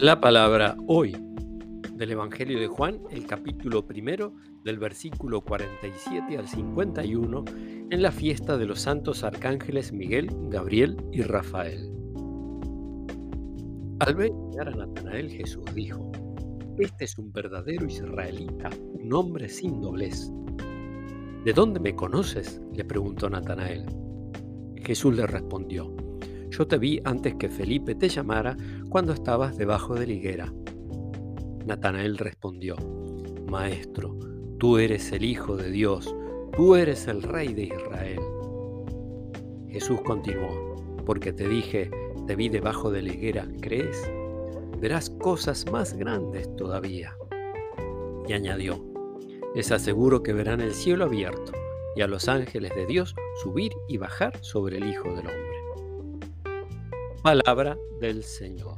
La palabra hoy del Evangelio de Juan, el capítulo primero, del versículo 47 al 51, en la fiesta de los santos arcángeles Miguel, Gabriel y Rafael. Al ver a Natanael, Jesús dijo, Este es un verdadero israelita, un hombre sin doblez. ¿De dónde me conoces? le preguntó Natanael. Jesús le respondió, yo te vi antes que Felipe te llamara cuando estabas debajo de la higuera. Natanael respondió, Maestro, tú eres el Hijo de Dios, tú eres el Rey de Israel. Jesús continuó, porque te dije, te vi debajo de la higuera, ¿crees? Verás cosas más grandes todavía. Y añadió, les aseguro que verán el cielo abierto y a los ángeles de Dios subir y bajar sobre el Hijo del Hombre. Palabra del Señor.